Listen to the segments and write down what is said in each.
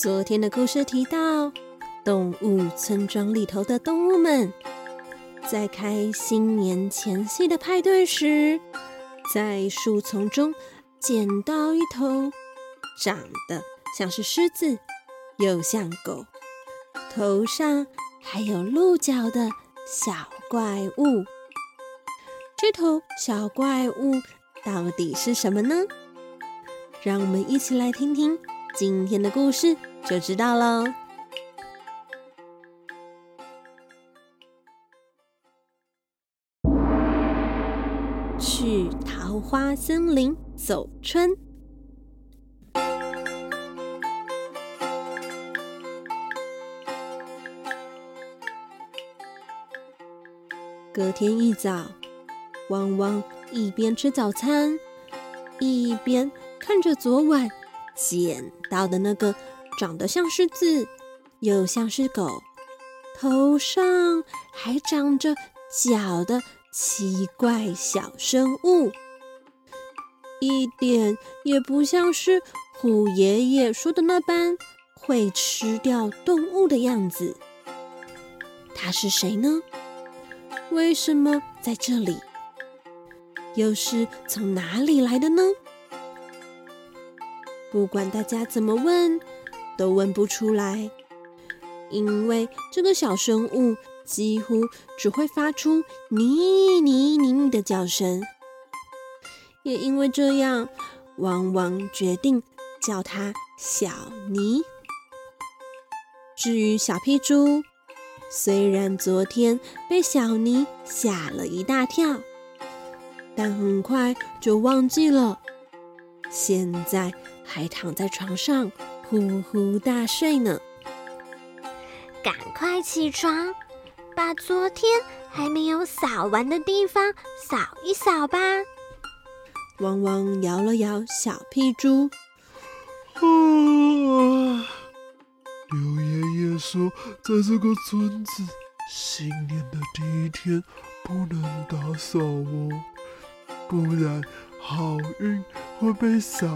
昨天的故事提到，动物村庄里头的动物们在开新年前夕的派对时，在树丛中捡到一头长得像是狮子。又像狗，头上还有鹿角的小怪物。这头小怪物到底是什么呢？让我们一起来听听今天的故事，就知道喽。去桃花森林走春。隔天一早，汪汪一边吃早餐，一边看着昨晚捡到的那个长得像狮子又像是狗，头上还长着角的奇怪小生物，一点也不像是虎爷爷说的那般会吃掉动物的样子。他是谁呢？为什么在这里？又是从哪里来的呢？不管大家怎么问，都问不出来，因为这个小生物几乎只会发出“你你你你”的叫声。也因为这样，汪汪决定叫它小尼。至于小屁猪。虽然昨天被小尼吓了一大跳，但很快就忘记了。现在还躺在床上呼呼大睡呢。赶快起床，把昨天还没有扫完的地方扫一扫吧。汪汪摇了摇小屁猪。刘爷爷说，在这个村子，新年的第一天不能打扫哦，不然好运会被扫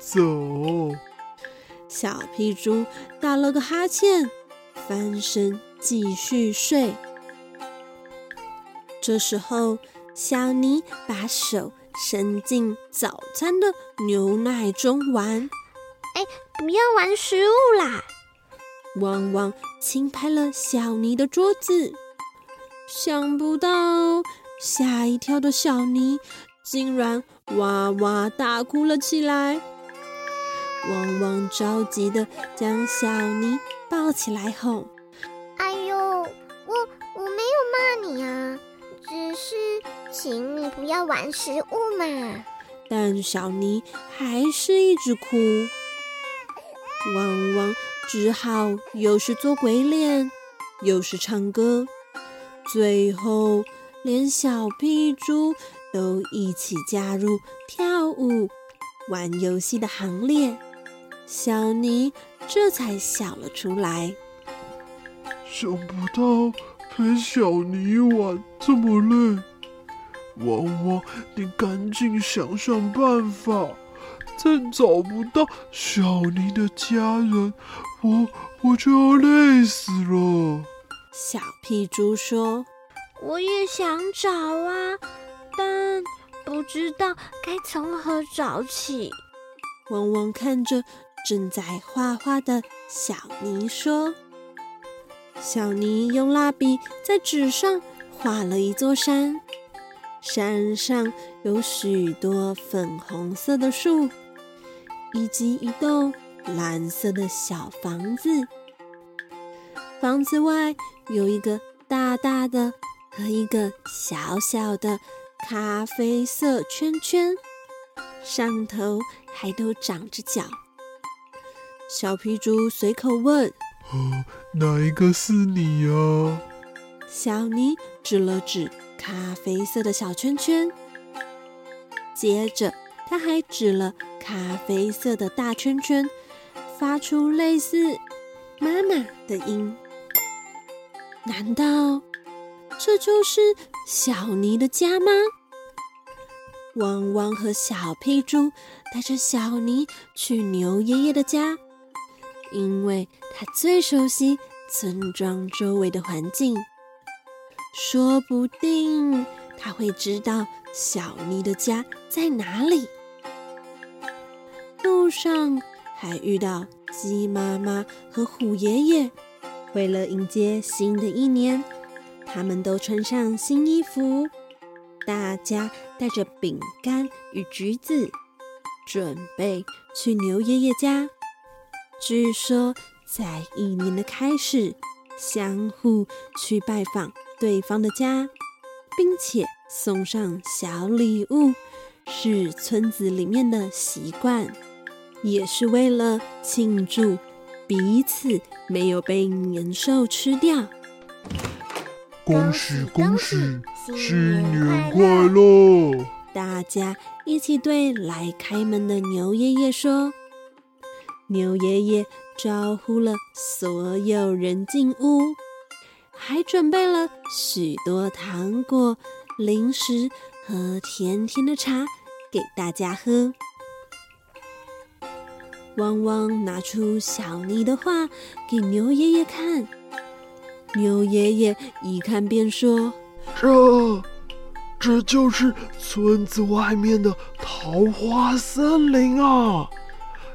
走。小屁猪打了个哈欠，翻身继续睡。这时候，小尼把手伸进早餐的牛奶中玩。哎，不要玩食物啦！汪汪轻拍了小尼的桌子，想不到吓一跳的小尼竟然哇哇大哭了起来。汪汪着急的将小尼抱起来哄：“哎呦，我我没有骂你啊，只是请你不要玩食物嘛。”但小尼还是一直哭。汪汪。只好又是做鬼脸，又是唱歌，最后连小屁猪都一起加入跳舞、玩游戏的行列。小尼这才笑了出来。想不到陪小尼玩这么累，汪汪，你赶紧想想办法。再找不到小尼的家人，我我就要累死了。小屁猪说：“我也想找啊，但不知道该从何找起。”汪汪看着正在画画的小尼说：“小尼用蜡笔在纸上画了一座山，山上有许多粉红色的树。”以及一栋蓝色的小房子，房子外有一个大大的和一个小小的咖啡色圈圈，上头还都长着角。小皮猪随口问：“哦，哪一个是你呀？”小尼指了指咖啡色的小圈圈，接着他还指了咖啡色的大圈圈，发出类似“妈妈”的音。难道这就是小尼的家吗？汪汪和小屁猪带着小尼去牛爷爷的家，因为他最熟悉村庄周围的环境，说不定他会知道小尼的家在哪里。路上还遇到鸡妈妈和虎爷爷。为了迎接新的一年，他们都穿上新衣服，大家带着饼干与橘子，准备去牛爷爷家。据说，在一年的开始，相互去拜访对方的家，并且送上小礼物，是村子里面的习惯，也是为了庆祝。彼此没有被年兽吃掉。恭喜恭喜，新年快乐！大家一起对来开门的牛爷爷说。牛爷爷招呼了所有人进屋，还准备了许多糖果、零食和甜甜的茶给大家喝。汪汪拿出小妮的画给牛爷爷看，牛爷爷一看便说：“这，这就是村子外面的桃花森林啊！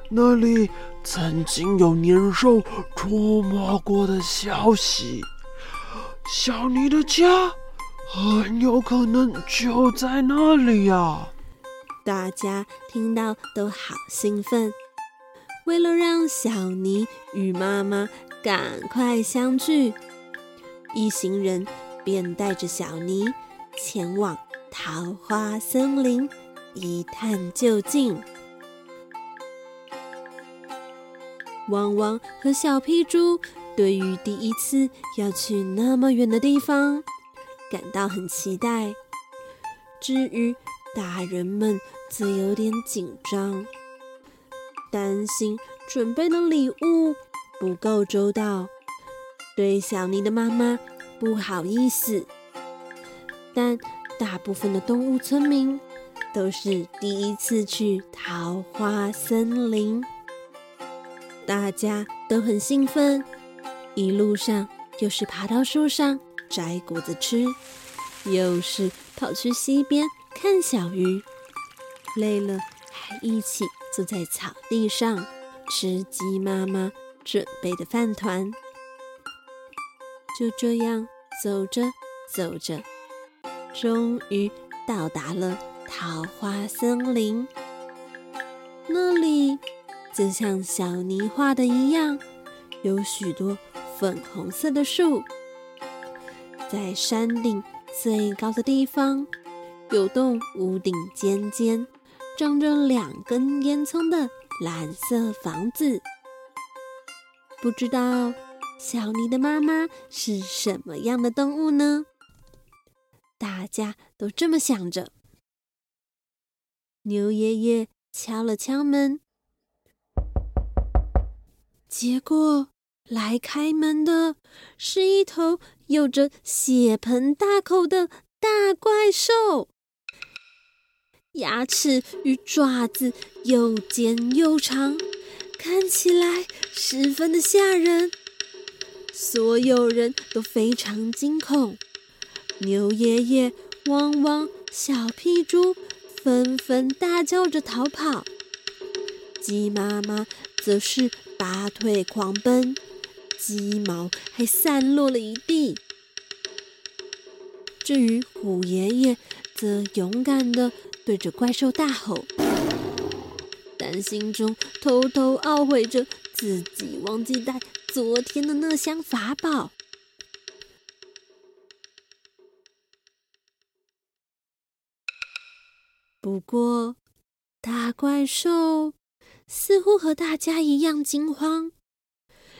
那里曾经有年兽出没过的消息，小尼的家很有可能就在那里呀！”大家听到都好兴奋。为了让小尼与妈妈赶快相聚，一行人便带着小尼前往桃花森林一探究竟。汪汪和小屁猪对于第一次要去那么远的地方感到很期待，至于大人们则有点紧张。担心准备的礼物不够周到，对小妮的妈妈不好意思。但大部分的动物村民都是第一次去桃花森林，大家都很兴奋。一路上又是爬到树上摘果子吃，又是跑去溪边看小鱼，累了还一起。坐在草地上吃鸡妈妈准备的饭团，就这样走着走着，终于到达了桃花森林。那里就像小妮画的一样，有许多粉红色的树。在山顶最高的地方，有栋屋顶尖尖。长着两根烟囱的蓝色房子，不知道小尼的妈妈是什么样的动物呢？大家都这么想着。牛爷爷敲了敲门，结果来开门的是一头有着血盆大口的大怪兽。牙齿与爪子又尖又长，看起来十分的吓人。所有人都非常惊恐，牛爷爷、汪汪、小屁猪纷纷大叫着逃跑，鸡妈妈则是拔腿狂奔，鸡毛还散落了一地。至于虎爷爷，则勇敢的。对着怪兽大吼，但心中偷偷懊悔着自己忘记带昨天的那箱法宝。不过，大怪兽似乎和大家一样惊慌，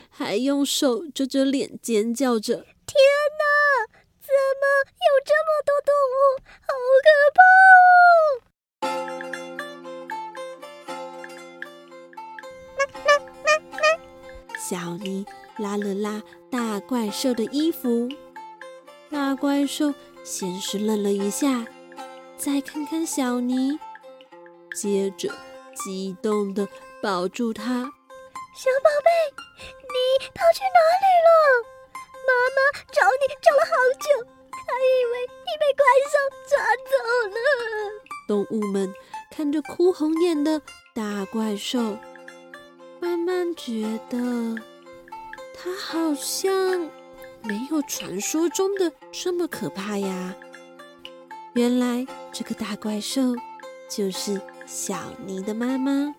还用手遮着脸尖叫着：“天哪！怎么有这么多动物？好可怕小尼拉了拉大怪兽的衣服，大怪兽先是愣了一下。再看看小尼，接着激动的抱住他。小宝贝，你跑去哪里了？妈妈找你找了好久，还以为你被怪兽抓走了。动物们看着哭红眼的大怪兽，慢慢觉得它好像没有传说中的这么可怕呀。原来这个大怪兽就是小尼的妈妈，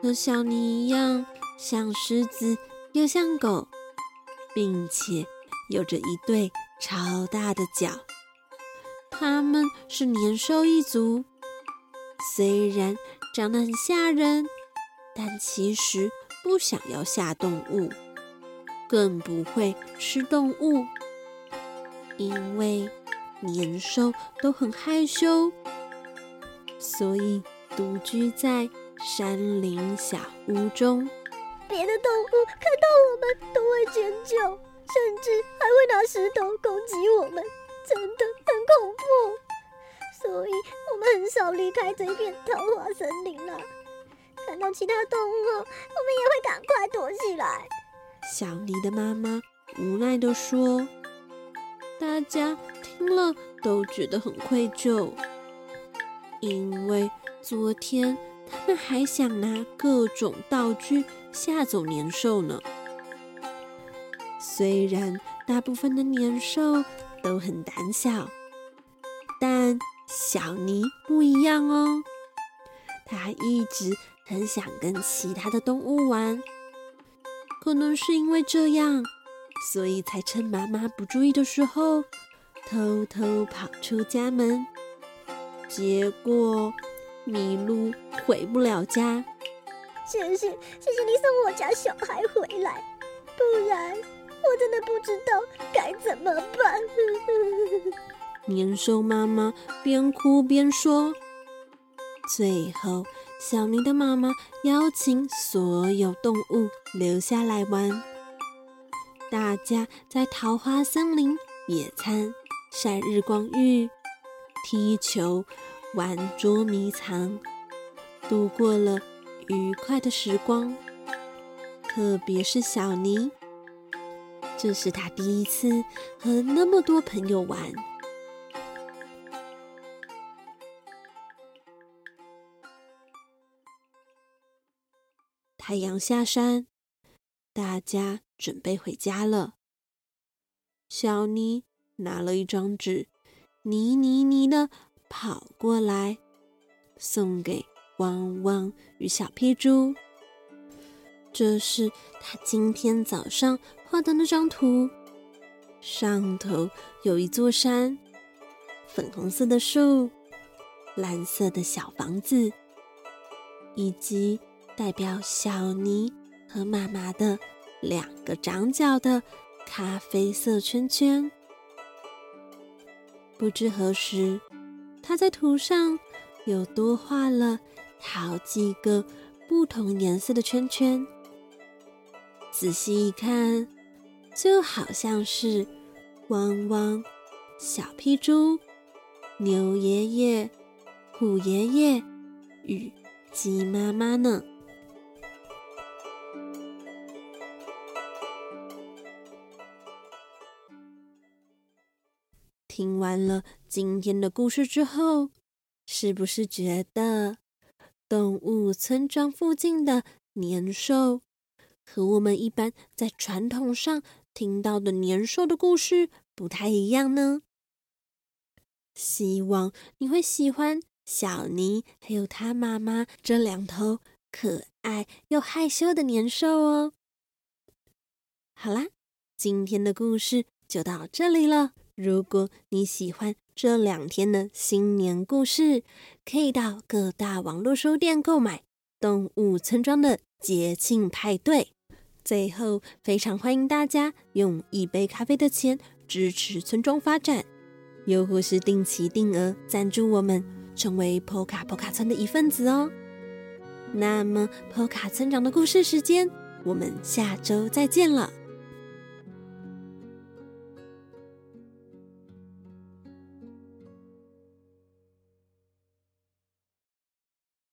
和小尼一样，像狮子又像狗，并且有着一对超大的脚。他们是年兽一族，虽然长得很吓人，但其实不想要下动物，更不会吃动物，因为。年兽都很害羞，所以独居在山林小屋中。别的动物看到我们都会尖叫，甚至还会拿石头攻击我们，真的很恐怖。所以我们很少离开这片桃花森林了。看到其他动物，我们也会赶快躲起来。小尼的妈妈无奈地说：“大家。”听了都觉得很愧疚，因为昨天他们还想拿各种道具吓走年兽呢。虽然大部分的年兽都很胆小，但小尼不一样哦，他一直很想跟其他的动物玩。可能是因为这样，所以才趁妈妈不注意的时候。偷偷跑出家门，结果迷路回不了家。谢谢谢谢你送我家小孩回来，不然我真的不知道该怎么办。年兽妈妈边哭边说。最后，小尼的妈妈邀请所有动物留下来玩，大家在桃花森林野餐。晒日光浴、踢球、玩捉迷藏，度过了愉快的时光。特别是小尼，这是他第一次和那么多朋友玩。太阳下山，大家准备回家了。小尼。拿了一张纸，泥泥泥的跑过来，送给汪汪与小屁猪。这是他今天早上画的那张图，上头有一座山，粉红色的树，蓝色的小房子，以及代表小尼和妈妈的两个长角的咖啡色圈圈。不知何时，他在图上又多画了好几个不同颜色的圈圈。仔细一看，就好像是汪汪、小屁猪、牛爷爷、虎爷爷与鸡妈妈呢。听完了今天的故事之后，是不是觉得动物村庄附近的年兽和我们一般在传统上听到的年兽的故事不太一样呢？希望你会喜欢小尼还有他妈妈这两头可爱又害羞的年兽哦。好啦，今天的故事就到这里了。如果你喜欢这两天的新年故事，可以到各大网络书店购买《动物村庄的节庆派对》。最后，非常欢迎大家用一杯咖啡的钱支持村庄发展，又或是定期定额赞助我们，成为 POKA POKA 村的一份子哦。那么，POKA 村长的故事时间，我们下周再见了。